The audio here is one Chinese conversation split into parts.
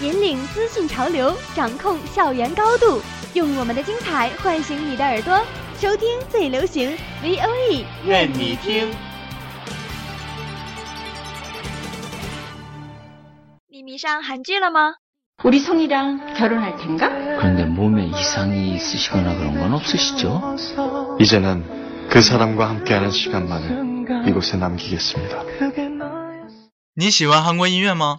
引领资讯潮流，掌控校园高度，用我们的精彩唤醒你的耳朵，收听最流行 V O E，愿你听。你迷上韩剧了吗？ 우리 성이랑 결혼할 텐가? 그런데 몸에 이상이 있으시거나 그런 건 없으시죠? 이제는 그 사람과 함께하는 시간만을 이곳에 남기겠습니다. 你喜欢韩国音乐吗？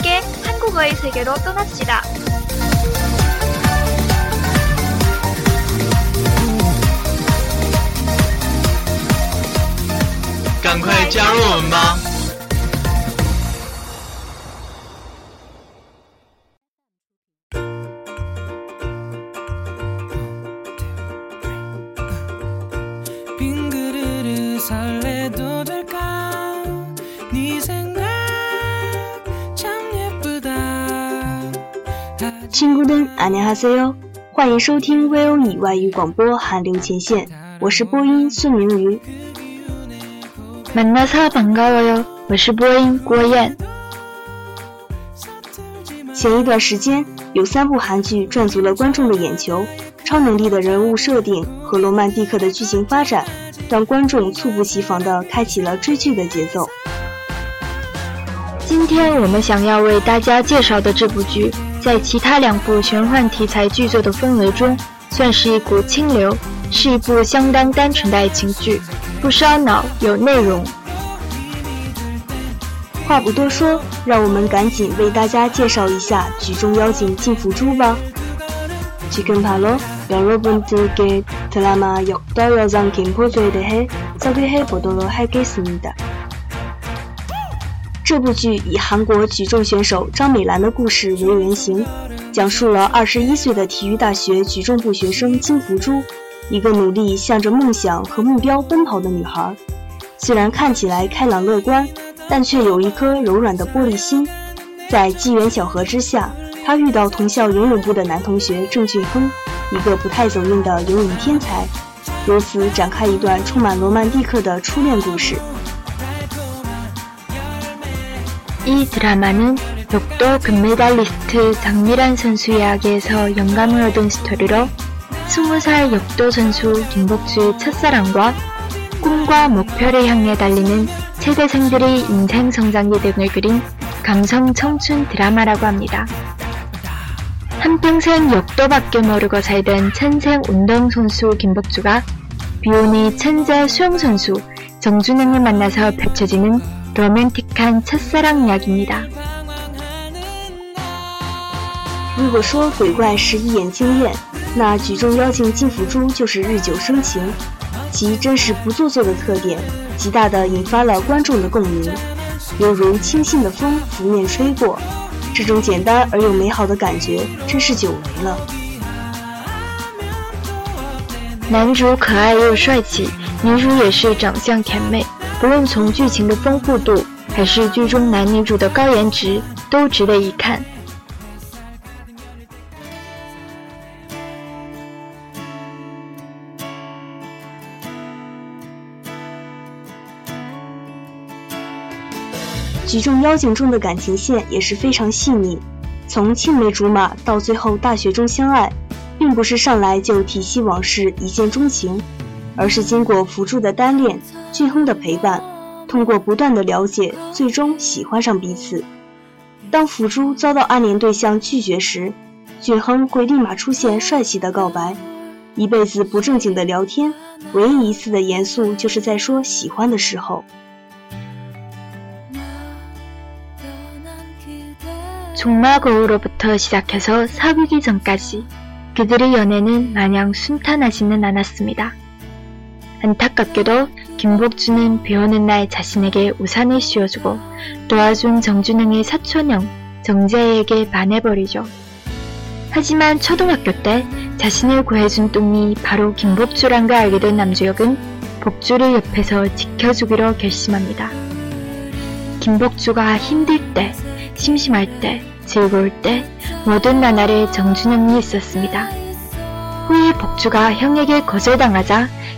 함께 한국어의 세계로 떠납시다. 강과의 짜루 엄마. 亲姑们，안녕하세요，欢迎收听 VOE 外语广播韩流前线，我是播音孙明瑜。 만나서 반가워요. 我是播音郭燕。前一段时间，有三部韩剧赚足了观众的眼球，超能力的人物设定和罗曼蒂克的剧情发展，让观众猝不及防地开启了追剧的节奏。今天我们想要为大家介绍的这部剧， 在其他两部玄幻题材剧作的氛围中，算是一股清流，是一部相当单纯的爱情剧，不烧脑，有内容。话不多说，让我们赶紧为大家介绍一下剧中妖精金福珠吧。지금바로여러분들께드라마역도여장김포조에대해소개해보도록하겠습니다。 这部剧以韩国举重选手张美兰的故事为原型，讲述了二十一岁的体育大学举重部学生金福珠，一个努力向着梦想和目标奔跑的女孩。虽然看起来开朗乐观，但却有一颗柔软的玻璃心。在机缘巧合之下，她遇到同校游泳部的男同学郑俊亨，一个不太走运的游泳天才，由此展开一段充满罗曼蒂克的初恋故事。 이 드라마는 역도 금메달리스트 장미란 선수 이야기에서 영감을 얻은 스토리로 20살 역도 선수 김복주의 첫사랑과 꿈과 목표를 향해 달리는 체대생들의 인생 성장 기 등을 그린 감성 청춘 드라마라고 합니다. 한평생 역도밖에 모르고 살던 천생 운동선수 김복주가 비오니 천재 수영선수 정준영을 만나서 펼쳐지는 로맨틱한 첫사랑 이야기입니다. 如果说鬼怪是一眼惊艳，那举重妖精金福珠就是日久生情。其真实不做作的特点，极大地引发了观众的共鸣，犹如清新的风拂面吹过，这种简单而又美好的感觉真是久违了。男主可爱又帅气，女主也是长相甜美。 不论从剧情的丰富度，还是剧中男女主的高颜值，都值得一看。举重妖精中的感情线也是非常细腻，从青梅竹马到最后大学中相爱，并不是上来就提起往事一见钟情，而是经过辅助的单恋、俊亨的陪伴，通过不断的了解，最终喜欢上彼此。当福珠遭到暗恋对象拒绝时， 俊亨会立马出现帅气的告白。一辈子不正经的聊天，唯一一次的严肃就是在说喜欢的时候。 종마거우로부터 시작해서 사귀기 전까지 그들의 연애는 마냥 순탄하지는 않았습니다. 안타깝게도 김복주는 비 오는 날 자신에게 우산을 씌워주고 도와준 정준영의 사촌형 정재에게 반해버리죠. 하지만 초등학교 때 자신을 구해준 똥이 바로 김복주란 걸 알게 된 남주혁은 복주를 옆에서 지켜주기로 결심합니다. 김복주가 힘들 때, 심심할 때, 즐거울 때 모든 나날에 정준영이 있었습니다. 후에 복주가 형에게 거절당하자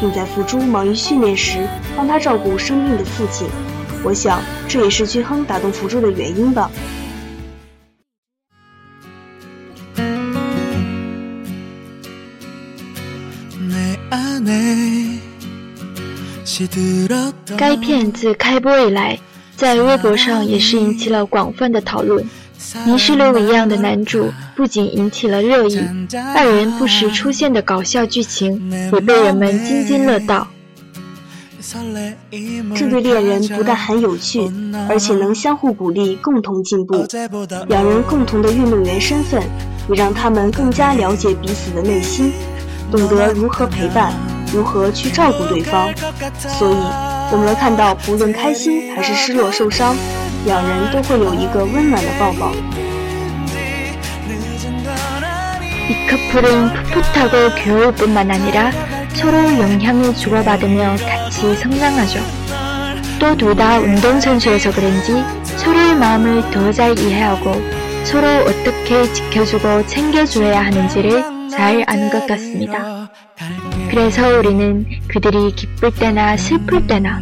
并在福珠忙于训练时帮他照顾生病的父亲。我想这也是俊亨打动福珠的原因吧。该片自开播以来，在微博上也是引起了广泛的讨论。泥石流一样的男主不仅引起了热议，二人不时出现的搞笑剧情也被人们津津乐道。这对恋人不但很有趣，而且能相互鼓励，共同进步。两人共同的运动员身份，也让他们更加了解彼此的内心，懂得如何陪伴，如何去照顾对方。所以，我们看到，不论开心还是失落、受伤， 两人都会有一个温暖的抱抱。 이 커플은 풋풋하고 귀여울 뿐만 아니라 서로 영향을 주고받으며 같이 성장하죠. 또 둘 다 운동선수여서 그런지 서로의 마음을 더 잘 이해하고 서로 어떻게 지켜주고 챙겨줘야 하는지를 잘 아는 것 같습니다. 그래서 우리는 그들이 기쁠 때나 슬플 때나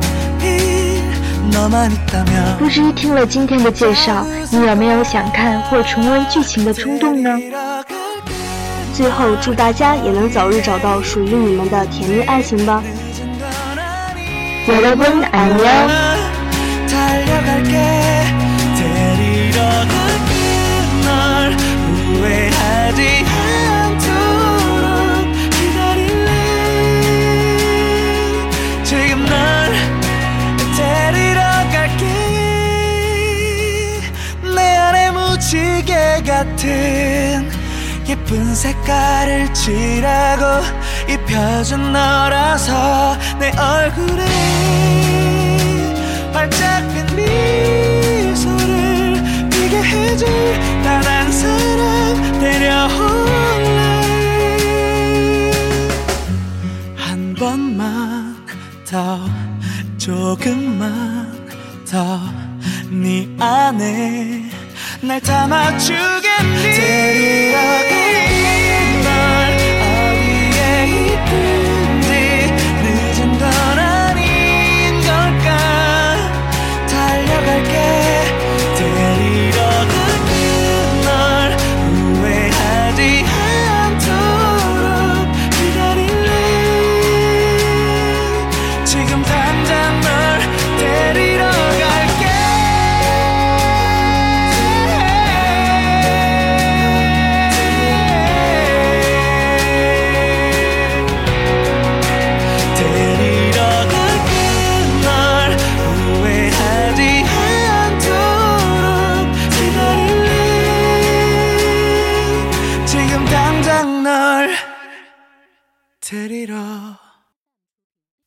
不知听了今天的介绍，你有没有想看或重温剧情的冲动呢？最后，祝大家也能早日找到属于你们的甜蜜爱情吧。 여러분 안녕. 색깔을 칠하고 입혀준 너라서 내 얼굴에 활짝 핀 미소를 피게 해줄 단 한 사람 데려올래. 한 번만 더 조금만 더네 안에 날 담아주겠니? 데리러 갈 Yeah.